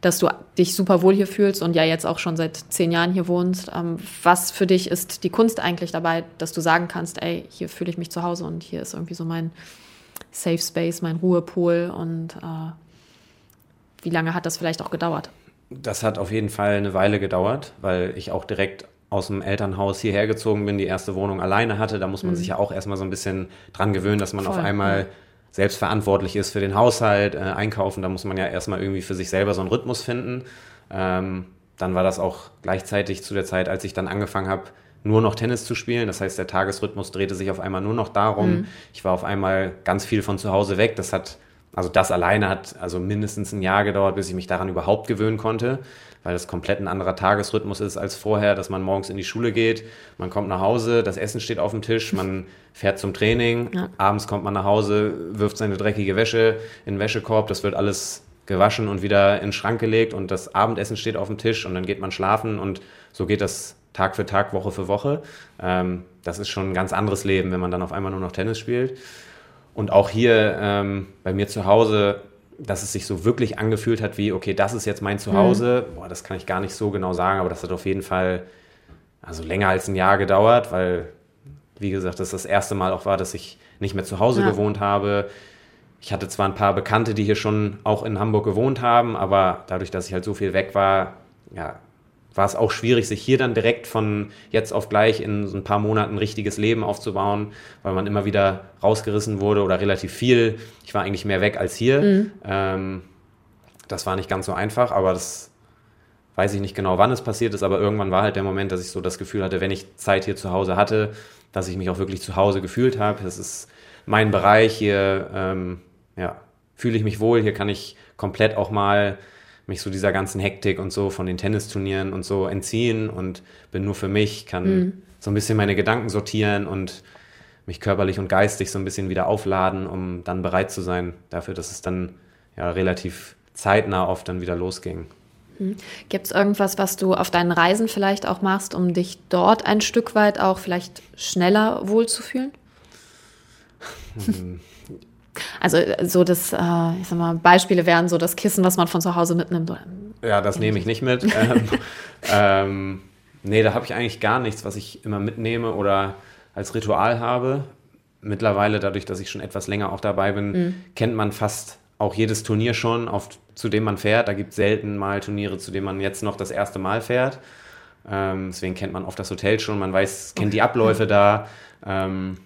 dass du dich super wohl hier fühlst und ja jetzt auch schon seit zehn Jahren hier wohnst, ähm, was für dich ist die Kunst eigentlich dabei, dass du sagen kannst, ey, hier fühle ich mich zu Hause und hier ist irgendwie so mein Safe Space, mein Ruhepol und äh, wie lange hat das vielleicht auch gedauert? Das hat auf jeden Fall eine Weile gedauert, weil ich auch direkt aus dem Elternhaus hierher gezogen bin, die erste Wohnung alleine hatte. Da muss man mhm. sich ja auch erstmal so ein bisschen dran gewöhnen, dass man Voll, auf einmal ja selbst verantwortlich ist für den Haushalt, äh, einkaufen, da muss man ja erstmal irgendwie für sich selber so einen Rhythmus finden. Ähm, dann war das auch gleichzeitig zu der Zeit, als ich dann angefangen habe, nur noch Tennis zu spielen. Das heißt, der Tagesrhythmus drehte sich auf einmal nur noch darum. Mhm. Ich war auf einmal ganz viel von zu Hause weg. Das hat, also das alleine hat also mindestens ein Jahr gedauert, bis ich mich daran überhaupt gewöhnen konnte weil das komplett ein anderer Tagesrhythmus ist als vorher, dass man morgens in die Schule geht, man kommt nach Hause, das Essen steht auf dem Tisch, man fährt zum Training, ja. abends kommt man nach Hause, wirft seine dreckige Wäsche in den Wäschekorb, das wird alles gewaschen und wieder in den Schrank gelegt und das Abendessen steht auf dem Tisch und dann geht man schlafen und so geht das Tag für Tag, Woche für Woche. Ähm, das ist schon ein ganz anderes Leben, wenn man dann auf einmal nur noch Tennis spielt. Und auch hier ähm, bei mir zu Hause dass es sich so wirklich angefühlt hat wie, okay, das ist jetzt mein Zuhause. Mhm. Boah, das kann ich gar nicht so genau sagen, aber das hat auf jeden Fall also länger als ein Jahr gedauert, weil, wie gesagt, das das erste Mal auch war, dass ich nicht mehr zu Hause ja. gewohnt habe. Ich hatte zwar ein paar Bekannte, die hier schon auch in Hamburg gewohnt haben, aber dadurch, dass ich halt so viel weg war, ja, war es auch schwierig, sich hier dann direkt von jetzt auf gleich in so ein paar Monaten ein richtiges Leben aufzubauen, weil man immer wieder rausgerissen wurde oder relativ viel. Ich war eigentlich mehr weg als hier. Mhm. Ähm, das war nicht ganz so einfach, aber das weiß ich nicht genau, wann es passiert ist, aber irgendwann war halt der Moment, dass ich so das Gefühl hatte, wenn ich Zeit hier zu Hause hatte, dass ich mich auch wirklich zu Hause gefühlt habe. Das ist mein Bereich, hier ähm, ja, fühle ich mich wohl, hier kann ich komplett auch mal mich so dieser ganzen Hektik und so von den Tennisturnieren und so entziehen und bin nur für mich, kann mhm. so ein bisschen meine Gedanken sortieren und mich körperlich und geistig so ein bisschen wieder aufladen, um dann bereit zu sein dafür, dass es dann ja relativ zeitnah oft dann wieder losging. Hm. Gibt es irgendwas, was du auf deinen Reisen vielleicht auch machst, um dich dort ein Stück weit auch vielleicht schneller wohlzufühlen? Also so das, äh, ich sag mal, Beispiele wären so das Kissen, was man von zu Hause mitnimmt. Ja, das nehme ich nicht mit. ähm, ähm, nee, da habe ich eigentlich gar nichts, was ich immer mitnehme oder als Ritual habe. Mittlerweile, dadurch, dass ich schon etwas länger auch dabei bin, mhm. kennt man fast auch jedes Turnier schon, auf, zu dem man fährt. Da gibt es selten mal Turniere, zu denen man jetzt noch das erste Mal fährt. Ähm, deswegen kennt man oft das Hotel schon, man weiß, kennt die Abläufe da. Ähm,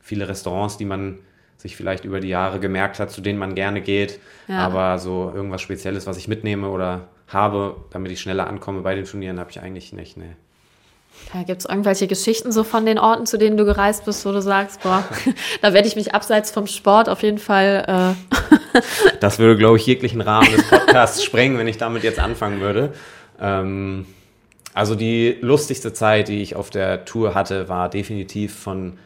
viele Restaurants, die man sich vielleicht über die Jahre gemerkt hat, zu denen man gerne geht. Ja. Aber so irgendwas Spezielles, was ich mitnehme oder habe, damit ich schneller ankomme bei den Turnieren, habe ich eigentlich nicht. Nee. Gibt es irgendwelche Geschichten so von den Orten, zu denen du gereist bist, wo du sagst, boah, da werde ich mich abseits vom Sport auf jeden Fall. Äh das würde, glaube ich, jeglichen Rahmen des Podcasts sprengen, wenn ich damit jetzt anfangen würde. Ähm, also die lustigste Zeit, die ich auf der Tour hatte, war definitiv von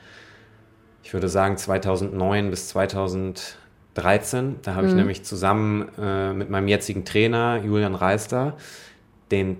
ich würde sagen 2009 bis 2013. Da habe mhm. ich nämlich zusammen äh, mit meinem jetzigen Trainer Julian Reister den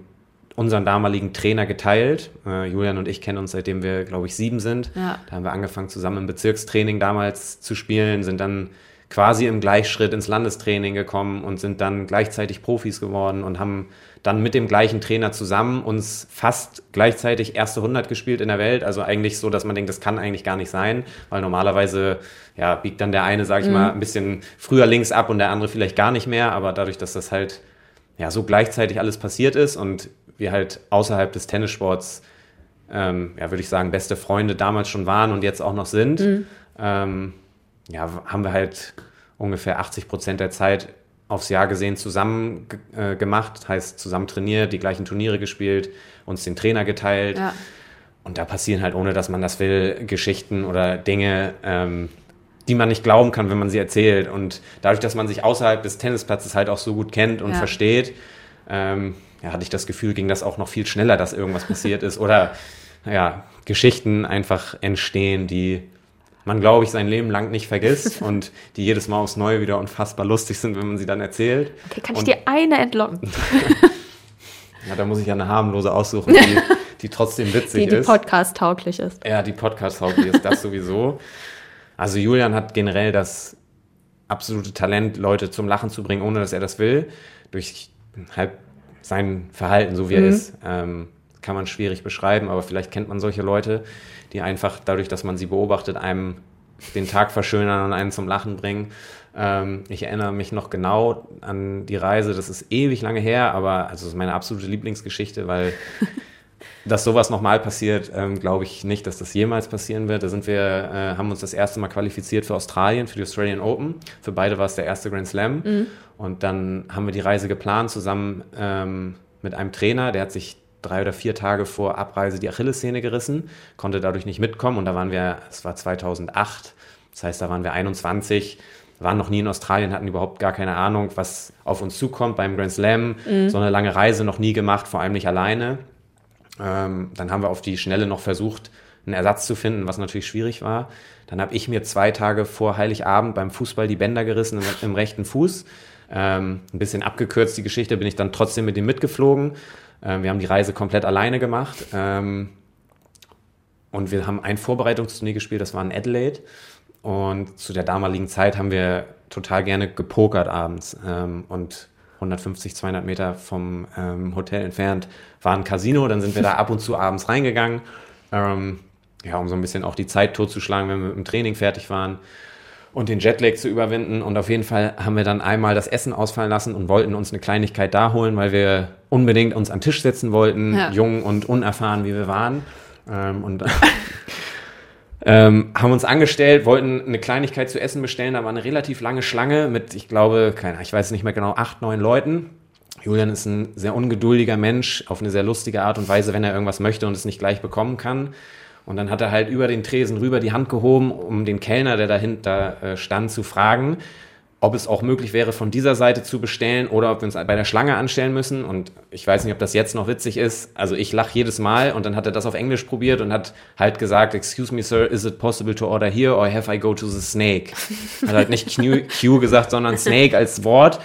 unseren damaligen Trainer geteilt. Äh, Julian und ich kennen uns seitdem wir, glaube ich, sieben sind. Ja. Da haben wir angefangen zusammen im Bezirkstraining damals zu spielen, sind dann quasi im Gleichschritt ins Landestraining gekommen und sind dann gleichzeitig Profis geworden und haben dann mit dem gleichen Trainer zusammen uns fast gleichzeitig erste 100 gespielt in der Welt. Also eigentlich so, dass man denkt, das kann eigentlich gar nicht sein, weil normalerweise ja, biegt dann der eine, sag ich mhm. mal, ein bisschen früher links ab und der andere vielleicht gar nicht mehr. Aber dadurch, dass das halt ja so gleichzeitig alles passiert ist und wir halt außerhalb des Tennissports, ähm, ja, würde ich sagen, beste Freunde damals schon waren und jetzt auch noch sind, mhm. ähm, ja, haben wir halt ungefähr 80 Prozent der Zeit aufs Jahr gesehen zusammen äh, gemacht, heißt zusammen trainiert, die gleichen Turniere gespielt, uns den Trainer geteilt. Ja. Und da passieren halt, ohne dass man das will, Geschichten oder Dinge, ähm, die man nicht glauben kann, wenn man sie erzählt. Und dadurch, dass man sich außerhalb des Tennisplatzes halt auch so gut kennt und ja. versteht, ähm, ja, hatte ich das Gefühl, ging das auch noch viel schneller, dass irgendwas passiert ist. Oder ja, Geschichten einfach entstehen, die man, glaube ich, sein Leben lang nicht vergisst und die jedes Mal aufs Neue wieder unfassbar lustig sind, wenn man sie dann erzählt. Okay, kann ich und, dir eine entlocken? ja, da muss ich ja eine harmlose aussuchen, die, die trotzdem witzig die, die ist. Die Podcast-tauglich ist. Ja, die Podcast-tauglich ist, das sowieso. Also Julian hat generell das absolute Talent, Leute zum Lachen zu bringen, ohne dass er das will. Durch halt sein Verhalten, so wie mhm. er ist. Ähm, kann man schwierig beschreiben, aber vielleicht kennt man solche Leute, die einfach dadurch, dass man sie beobachtet, einem den Tag verschönern und einen zum Lachen bringen. Ähm, ich erinnere mich noch genau an die Reise, das ist ewig lange her, aber also das ist meine absolute Lieblingsgeschichte, weil dass sowas nochmal passiert, ähm, glaube ich nicht, dass das jemals passieren wird. Da sind wir, äh, haben uns das erste Mal qualifiziert für Australien, für die Australian Open. Für beide war es der erste Grand Slam. Mhm. Und dann haben wir die Reise geplant zusammen ähm, mit einem Trainer, der hat sich drei oder vier Tage vor Abreise die Achillessehne gerissen, konnte dadurch nicht mitkommen und da waren wir, es war 2008, das heißt, da waren wir 21, waren noch nie in Australien, hatten überhaupt gar keine Ahnung, was auf uns zukommt beim Grand Slam, mhm. so eine lange Reise noch nie gemacht, vor allem nicht alleine. Ähm, dann haben wir auf die Schnelle noch versucht, einen Ersatz zu finden, was natürlich schwierig war. Dann habe ich mir zwei Tage vor Heiligabend beim Fußball die Bänder gerissen im, im rechten Fuß. Ähm, ein bisschen abgekürzt die Geschichte, bin ich dann trotzdem mit ihm mitgeflogen. Ähm, wir haben die Reise komplett alleine gemacht. Ähm, und wir haben ein Vorbereitungsturnier gespielt, das war in Adelaide. Und zu der damaligen Zeit haben wir total gerne gepokert abends. Ähm, und 150, 200 Meter vom ähm, Hotel entfernt war ein Casino. Dann sind wir da ab und zu abends reingegangen, ähm, ja, um so ein bisschen auch die Zeit totzuschlagen, wenn wir mit dem Training fertig waren und den Jetlag zu überwinden. Und auf jeden Fall haben wir dann einmal das Essen ausfallen lassen und wollten uns eine Kleinigkeit da holen, weil wir unbedingt uns an Tisch setzen wollten, ja. jung und unerfahren, wie wir waren. Ähm, und ähm, haben uns angestellt, wollten eine Kleinigkeit zu essen bestellen. Da war eine relativ lange Schlange mit, ich glaube, keine, ich weiß nicht mehr genau, acht, neun Leuten. Julian ist ein sehr ungeduldiger Mensch, auf eine sehr lustige Art und Weise, wenn er irgendwas möchte und es nicht gleich bekommen kann. Und dann hat er halt über den Tresen rüber die Hand gehoben, um den Kellner, der dahinter äh, stand, zu fragen, ob es auch möglich wäre, von dieser Seite zu bestellen oder ob wir uns bei der Schlange anstellen müssen. Und ich weiß nicht, ob das jetzt noch witzig ist. Also ich lache jedes Mal und dann hat er das auf Englisch probiert und hat halt gesagt, excuse me, sir, is it possible to order here or have I go to the snake? Hat halt nicht Q, Q gesagt, sondern Snake als Wort.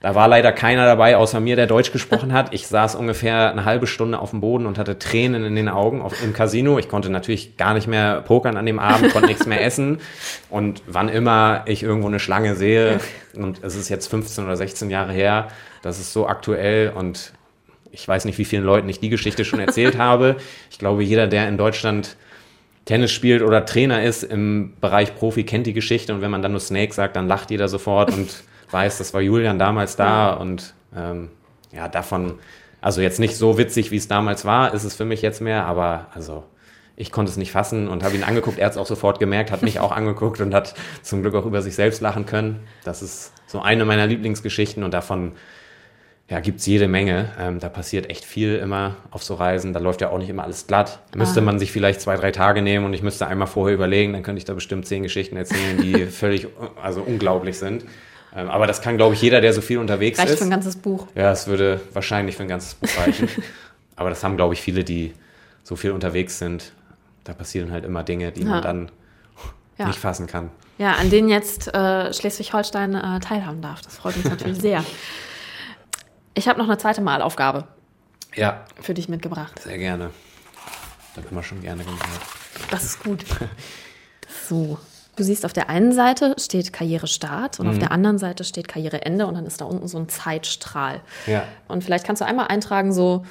Da war leider keiner dabei, außer mir, der Deutsch gesprochen hat. Ich saß ungefähr eine halbe Stunde auf dem Boden und hatte Tränen in den Augen auf, im Casino. Ich konnte natürlich gar nicht mehr pokern an dem Abend, konnte nichts mehr essen. Und wann immer ich irgendwo eine Schlange sehe, und es ist jetzt 15 oder 16 Jahre her, das ist so aktuell und ich weiß nicht, wie vielen Leuten ich die Geschichte schon erzählt habe. Ich glaube, jeder, der in Deutschland Tennis spielt oder Trainer ist im Bereich Profi, kennt die Geschichte. Und wenn man dann nur Snake sagt, dann lacht jeder sofort und weiß, das war Julian damals da. Und ähm, ja, davon, also jetzt nicht so witzig, wie es damals war, ist es für mich jetzt mehr. Aber also ich konnte es nicht fassen und habe ihn angeguckt. Er hat es auch sofort gemerkt, hat mich auch angeguckt und hat zum Glück auch über sich selbst lachen können. Das ist so eine meiner Lieblingsgeschichten und davon ja, gibt es jede Menge. Ähm, da passiert echt viel immer auf so Reisen. Da läuft ja auch nicht immer alles glatt. Müsste ah. man sich vielleicht zwei, drei Tage nehmen und ich müsste einmal vorher überlegen, dann könnte ich da bestimmt zehn Geschichten erzählen, die völlig, also unglaublich sind. Ähm, aber das kann, glaube ich, jeder, der so viel unterwegs Reicht ist. für ein ganzes Buch. Ja, es würde wahrscheinlich für ein ganzes Buch reichen. aber das haben, glaube ich, viele, die so viel unterwegs sind. Da passieren halt immer Dinge, die ja. man dann ja. nicht fassen kann. Ja, an denen jetzt äh, Schleswig-Holstein äh, teilhaben darf. Das freut uns natürlich sehr. Ich habe noch eine zweite Malaufgabe. Ja. Für dich mitgebracht. Sehr gerne. Ich habe immer schon gerne gemacht. Das ist gut. so. Du siehst, auf der einen Seite steht Karrierestart und mhm. auf der anderen Seite steht Karriereende und dann ist da unten so ein Zeitstrahl. Ja. Und vielleicht kannst du einmal eintragen, so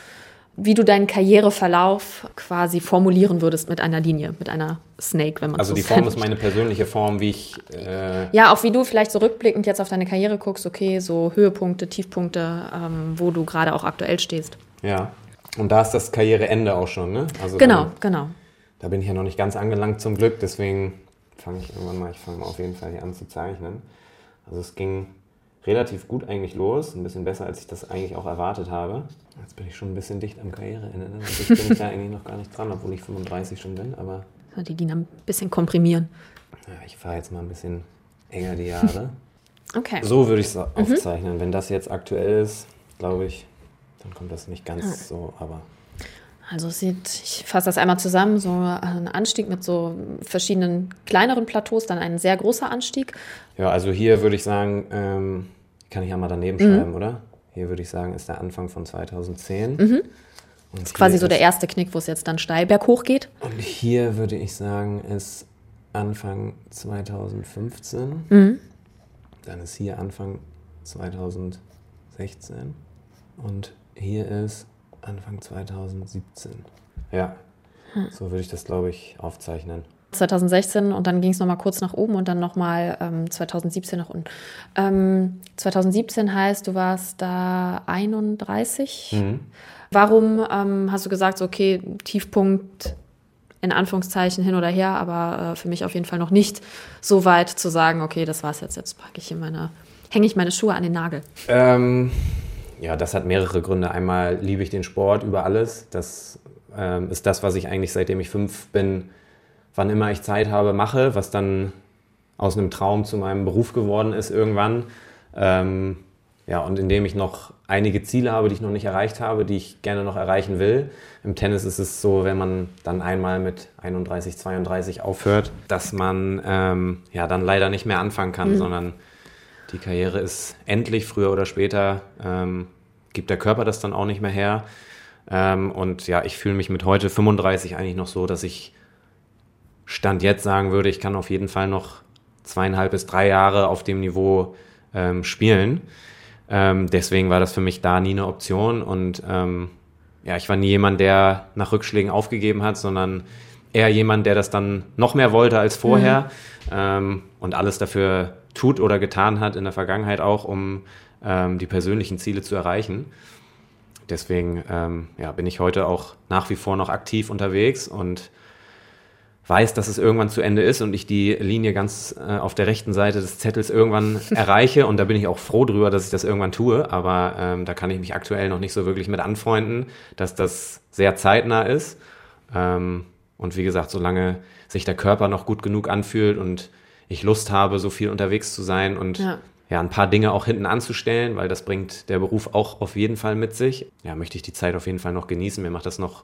wie du deinen Karriereverlauf quasi formulieren würdest mit einer Linie, mit einer Snake, wenn man Also so die Form nennt. ist meine persönliche Form, wie ich. Äh ja, auch wie du vielleicht so rückblickend jetzt auf deine Karriere guckst, okay, so Höhepunkte, Tiefpunkte, ähm, wo du gerade auch aktuell stehst. Ja. Und da ist das Karriereende auch schon, ne? Also genau, dann, genau. Da bin ich ja noch nicht ganz angelangt zum Glück, deswegen fange ich irgendwann mal, ich fange auf jeden Fall hier an zu zeichnen. Also es ging relativ gut eigentlich los, ein bisschen besser, als ich das eigentlich auch erwartet habe. Jetzt bin ich schon ein bisschen dicht am Karriereende. Ne? Bin ich da eigentlich noch gar nicht dran, obwohl ich 35 schon bin, aber... Die DIN ein bisschen komprimieren. Ja, ich fahre jetzt mal ein bisschen enger die Jahre. Okay. So würde ich es mhm. aufzeichnen. Wenn das jetzt aktuell ist, glaube ich, dann kommt das nicht ganz ah. so, aber... Also sieht, ich fasse das einmal zusammen, so ein Anstieg mit so verschiedenen kleineren Plateaus, dann ein sehr großer Anstieg. Ja, also hier würde ich sagen, ähm, kann ich ja mal daneben mhm. schreiben, oder? Hier würde ich sagen, ist der Anfang von 2010. Mhm. das ist quasi so der erste Knick, wo es jetzt dann steil berghoch geht. Und hier würde ich sagen, ist Anfang 2015. Mhm. Dann ist hier Anfang 2016. Und hier ist Anfang 2017. Ja, hm. so würde ich das, glaube ich, aufzeichnen. 2016 und dann ging es nochmal kurz nach oben und dann nochmal ähm, 2017 nach unten. Ähm, 2017 heißt, du warst da 31. Mhm. Warum ähm, hast du gesagt, okay, Tiefpunkt in Anführungszeichen hin oder her, aber äh, für mich auf jeden Fall noch nicht so weit zu sagen, okay, das war's jetzt, jetzt packe ich in meine, hänge ich meine Schuhe an den Nagel. Ähm, ja, das hat mehrere Gründe. Einmal liebe ich den Sport über alles. Das ähm, ist das, was ich eigentlich seitdem ich fünf bin, wann immer ich Zeit habe, mache, was dann aus einem Traum zu meinem Beruf geworden ist irgendwann. Ähm, ja, und indem ich noch einige Ziele habe, die ich noch nicht erreicht habe, die ich gerne noch erreichen will. Im Tennis ist es so, wenn man dann einmal mit 31, 32 aufhört, dass man ähm, ja dann leider nicht mehr anfangen kann, mhm. sondern die Karriere ist endlich, früher oder später, ähm, gibt der Körper das dann auch nicht mehr her. Ähm, und ja, ich fühle mich mit heute 35 eigentlich noch so, dass ich Stand jetzt sagen würde, ich kann auf jeden Fall noch zweieinhalb bis drei Jahre auf dem Niveau ähm, spielen. Ähm, deswegen war das für mich da nie eine Option. Und ähm, ja, ich war nie jemand, der nach Rückschlägen aufgegeben hat, sondern eher jemand, der das dann noch mehr wollte als vorher mhm. Ähm, und alles dafür tut oder getan hat in der Vergangenheit auch, um ähm, die persönlichen Ziele zu erreichen. Deswegen ähm, ja, bin ich heute auch nach wie vor noch aktiv unterwegs und weiß, dass es irgendwann zu Ende ist und ich die Linie ganz äh, auf der rechten Seite des Zettels irgendwann erreiche. Und da bin ich auch froh drüber, dass ich das irgendwann tue. Aber ähm, da kann ich mich aktuell noch nicht so wirklich mit anfreunden, dass das sehr zeitnah ist. Ähm, und wie gesagt, solange sich der Körper noch gut genug anfühlt und ich Lust habe, so viel unterwegs zu sein und ja. ja. ein paar Dinge auch hinten anzustellen, weil das bringt der Beruf auch auf jeden Fall mit sich. Ja, möchte ich die Zeit auf jeden Fall noch genießen. Mir macht das noch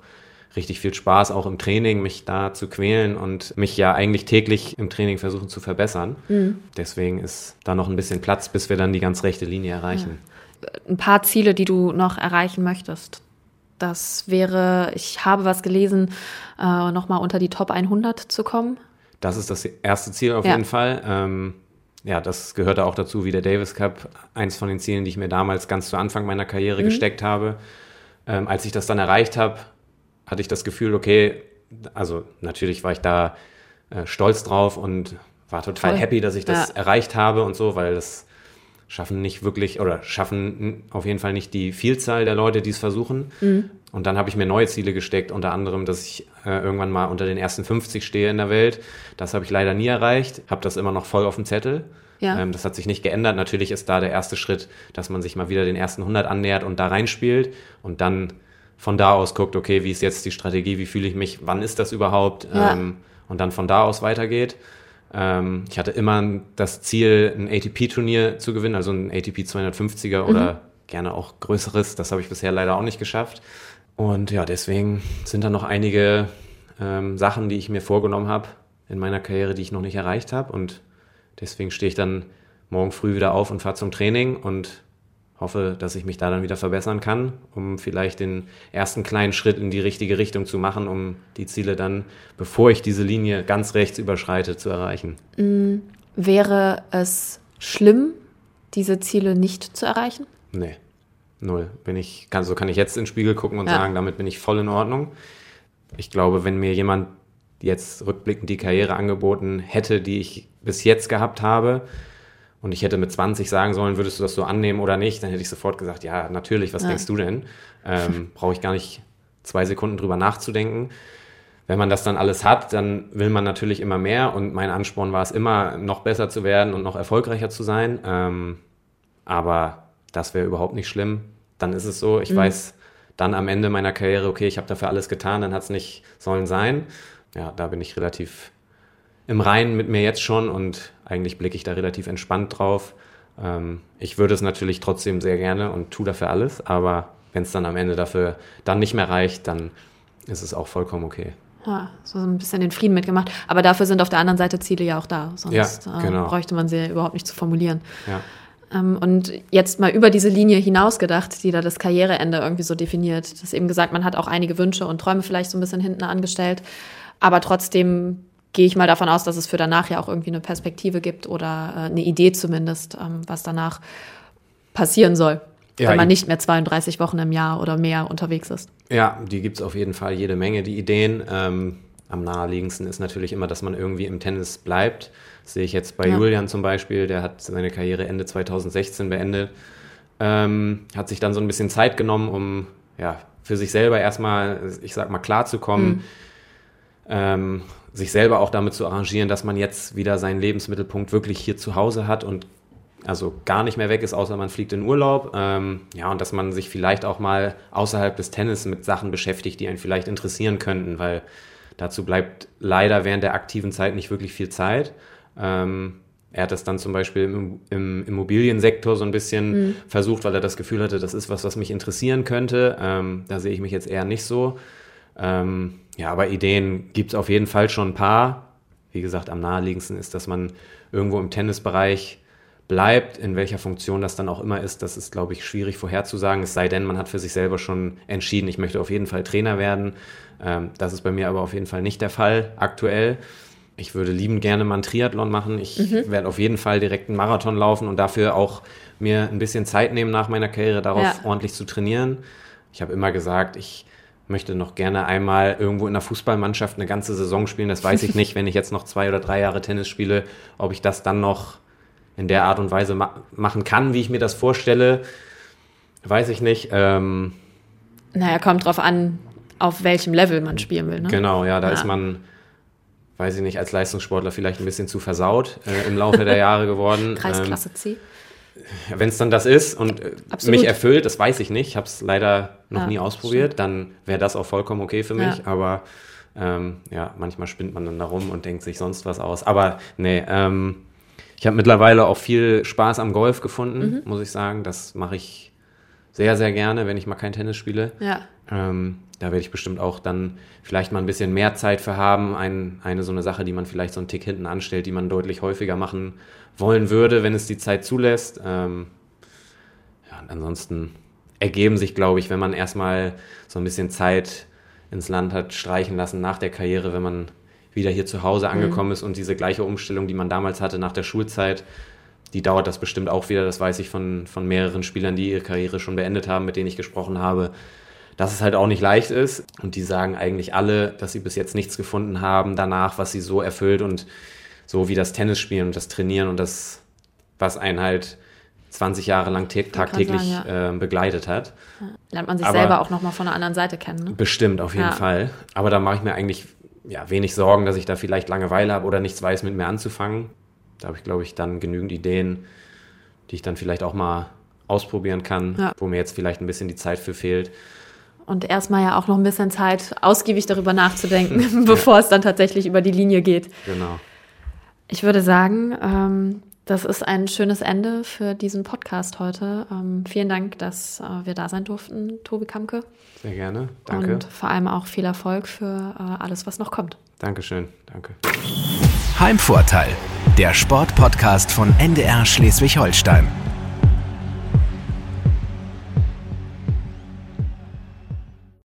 richtig viel Spaß, auch im Training, mich da zu quälen und mich ja eigentlich täglich im Training versuchen zu verbessern. Mhm. Deswegen ist da noch ein bisschen Platz, bis wir dann die ganz rechte Linie erreichen. Ja. Ein paar Ziele, die du noch erreichen möchtest. Das wäre, ich habe was gelesen, äh, nochmal unter die Top 100 zu kommen. Das ist das erste Ziel auf ja. jeden Fall. Ähm, ja, das gehörte auch dazu, wie der Davis Cup, eins von den Zielen, die ich mir damals ganz zu Anfang meiner Karriere mhm. gesteckt habe. Ähm, als ich das dann erreicht habe, hatte ich das Gefühl, okay, also natürlich war ich da äh, stolz drauf und war total Voll. happy, dass ich das ja. erreicht habe und so, weil das schaffen nicht wirklich oder schaffen auf jeden Fall nicht die Vielzahl der Leute, die es versuchen. Mhm. Und dann habe ich mir neue Ziele gesteckt, unter anderem, dass ich äh, irgendwann mal unter den ersten 50 stehe in der Welt. Das habe ich leider nie erreicht, habe das immer noch voll auf dem Zettel. Ja. Ähm, das hat sich nicht geändert. Natürlich ist da der erste Schritt, dass man sich mal wieder den ersten 100 annähert und da reinspielt und dann von da aus guckt, okay, wie ist jetzt die Strategie, wie fühle ich mich, wann ist das überhaupt ja. ähm, und dann von da aus weitergeht. Ähm, ich hatte immer das Ziel, ein ATP-Turnier zu gewinnen, also ein ATP 250er mhm. oder gerne auch größeres. Das habe ich bisher leider auch nicht geschafft. Und ja, deswegen sind da noch einige ähm, Sachen, die ich mir vorgenommen habe in meiner Karriere, die ich noch nicht erreicht habe. Und deswegen stehe ich dann morgen früh wieder auf und fahre zum Training und hoffe, dass ich mich da dann wieder verbessern kann, um vielleicht den ersten kleinen Schritt in die richtige Richtung zu machen, um die Ziele dann, bevor ich diese Linie ganz rechts überschreite, zu erreichen. Mm, wäre es schlimm, diese Ziele nicht zu erreichen? Nee, null. Bin ich, kann, so kann ich jetzt in den Spiegel gucken und ja. sagen, damit bin ich voll in Ordnung. Ich glaube, wenn mir jemand jetzt rückblickend die Karriere angeboten hätte, die ich bis jetzt gehabt habe, und ich hätte mit 20 sagen sollen, würdest du das so annehmen oder nicht, dann hätte ich sofort gesagt, ja, natürlich, was ja. denkst du denn? Ähm, Brauche ich gar nicht zwei Sekunden drüber nachzudenken. Wenn man das dann alles hat, dann will man natürlich immer mehr und mein Ansporn war es immer, noch besser zu werden und noch erfolgreicher zu sein. Ähm, aber das wäre überhaupt nicht schlimm. Dann ist es so, ich mhm. weiß dann am Ende meiner Karriere, okay, ich habe dafür alles getan, dann hat es nicht sollen sein. Ja, da bin ich relativ im Reinen mit mir jetzt schon und eigentlich blicke ich da relativ entspannt drauf. Ähm, ich würde es natürlich trotzdem sehr gerne und tue dafür alles, aber wenn es dann am Ende dafür dann nicht mehr reicht, dann ist es auch vollkommen okay. Ja, so ein bisschen den Frieden mitgemacht. Aber dafür sind auf der anderen Seite Ziele ja auch da. Sonst ja, äh, genau. äh, bräuchte man sie überhaupt nicht zu formulieren. Ja. Ähm, und jetzt mal über diese Linie hinaus gedacht, die da das Karriereende irgendwie so definiert. Das eben gesagt, man hat auch einige Wünsche und Träume vielleicht so ein bisschen hinten angestellt. Aber trotzdem gehe ich mal davon aus, dass es für danach ja auch irgendwie eine Perspektive gibt oder äh, eine Idee zumindest, ähm, was danach passieren soll, ja, wenn man nicht mehr 32 Wochen im Jahr oder mehr unterwegs ist. Ja, die gibt es auf jeden Fall jede Menge, die Ideen. Ähm, am naheliegendsten ist natürlich immer, dass man irgendwie im Tennis bleibt. Das sehe ich jetzt bei ja. Julian zum Beispiel, der hat seine Karriere Ende 2016 beendet, ähm, hat sich dann so ein bisschen Zeit genommen, um ja, für sich selber erstmal, ich sag mal, klarzukommen. Mhm. Ähm, sich selber auch damit zu arrangieren, dass man jetzt wieder seinen Lebensmittelpunkt wirklich hier zu Hause hat und also gar nicht mehr weg ist, außer man fliegt in Urlaub. Ähm, ja, und dass man sich vielleicht auch mal außerhalb des Tennis mit Sachen beschäftigt, die einen vielleicht interessieren könnten, weil dazu bleibt leider während der aktiven Zeit nicht wirklich viel Zeit. Ähm, er hat das dann zum Beispiel im, im Immobiliensektor so ein bisschen mhm. versucht, weil er das Gefühl hatte, das ist was, was mich interessieren könnte. Ähm, da sehe ich mich jetzt eher nicht so. Ähm, ja, aber Ideen gibt es auf jeden Fall schon ein paar. Wie gesagt, am naheliegendsten ist, dass man irgendwo im Tennisbereich bleibt, in welcher Funktion das dann auch immer ist, das ist, glaube ich, schwierig vorherzusagen. Es sei denn, man hat für sich selber schon entschieden, ich möchte auf jeden Fall Trainer werden. Ähm, das ist bei mir aber auf jeden Fall nicht der Fall aktuell. Ich würde liebend gerne mal einen Triathlon machen. Ich mhm. werde auf jeden Fall direkt einen Marathon laufen und dafür auch mir ein bisschen Zeit nehmen nach meiner Karriere, darauf ja. ordentlich zu trainieren. Ich habe immer gesagt, ich möchte noch gerne einmal irgendwo in der Fußballmannschaft eine ganze Saison spielen. Das weiß ich nicht, wenn ich jetzt noch zwei oder drei Jahre Tennis spiele, ob ich das dann noch in der Art und Weise ma machen kann, wie ich mir das vorstelle. Weiß ich nicht. Ähm, naja, kommt drauf an, auf welchem Level man spielen will. Ne? Genau, ja, da ja. ist man, weiß ich nicht, als Leistungssportler vielleicht ein bisschen zu versaut äh, im Laufe der Jahre geworden. Kreisklasse ähm, C. Wenn es dann das ist und äh, Absolut. mich erfüllt, das weiß ich nicht, ich habe es leider noch ja, nie ausprobiert, stimmt. dann wäre das auch vollkommen okay für mich, ja. aber ähm, ja, manchmal spinnt man dann da rum und denkt sich sonst was aus. Aber nee, ähm, ich habe mittlerweile auch viel Spaß am Golf gefunden, mhm. muss ich sagen. Das mache ich sehr, sehr gerne, wenn ich mal kein Tennis spiele. Ja. Ähm, da werde ich bestimmt auch dann vielleicht mal ein bisschen mehr Zeit für haben. Ein, eine so eine Sache, die man vielleicht so einen Tick hinten anstellt, die man deutlich häufiger machen wollen würde, wenn es die Zeit zulässt. Ähm, ja, und ansonsten ergeben sich, glaube ich, wenn man erstmal so ein bisschen Zeit ins Land hat streichen lassen nach der Karriere, wenn man wieder hier zu Hause mhm. angekommen mhm. ist und diese gleiche Umstellung, die man damals hatte nach der Schulzeit, die dauert das bestimmt auch wieder. Das weiß ich von, von mehreren Spielern, die ihre Karriere schon beendet haben, mit denen ich gesprochen habe, dass es halt auch nicht leicht ist. Und die sagen eigentlich alle, dass sie bis jetzt nichts gefunden haben danach, was sie so erfüllt und so wie das Tennisspielen und das Trainieren und das, was einen halt 20 Jahre lang tagtäglich sagen, ja. äh, begleitet hat. Ja. Lernt man sich Aber selber auch nochmal von der anderen Seite kennen. Ne? Bestimmt, auf jeden ja. Fall. Aber da mache ich mir eigentlich ja, wenig Sorgen, dass ich da vielleicht Langeweile habe oder nichts weiß, mit mir anzufangen. Da habe ich, glaube ich, dann genügend Ideen, die ich dann vielleicht auch mal ausprobieren kann, wo mir jetzt vielleicht ein bisschen die Zeit für fehlt. Und erstmal ja auch noch ein bisschen Zeit, ausgiebig darüber nachzudenken, bevor es dann tatsächlich über die Linie geht. Genau. Ich würde sagen, ähm, das ist ein schönes Ende für diesen Podcast heute. Ähm, vielen Dank, dass äh, wir da sein durften, Tobi Kamke. Sehr gerne, danke. Und vor allem auch viel Erfolg für äh, alles, was noch kommt. Dankeschön, danke. Heimvorteil, der Sportpodcast von NDR Schleswig-Holstein.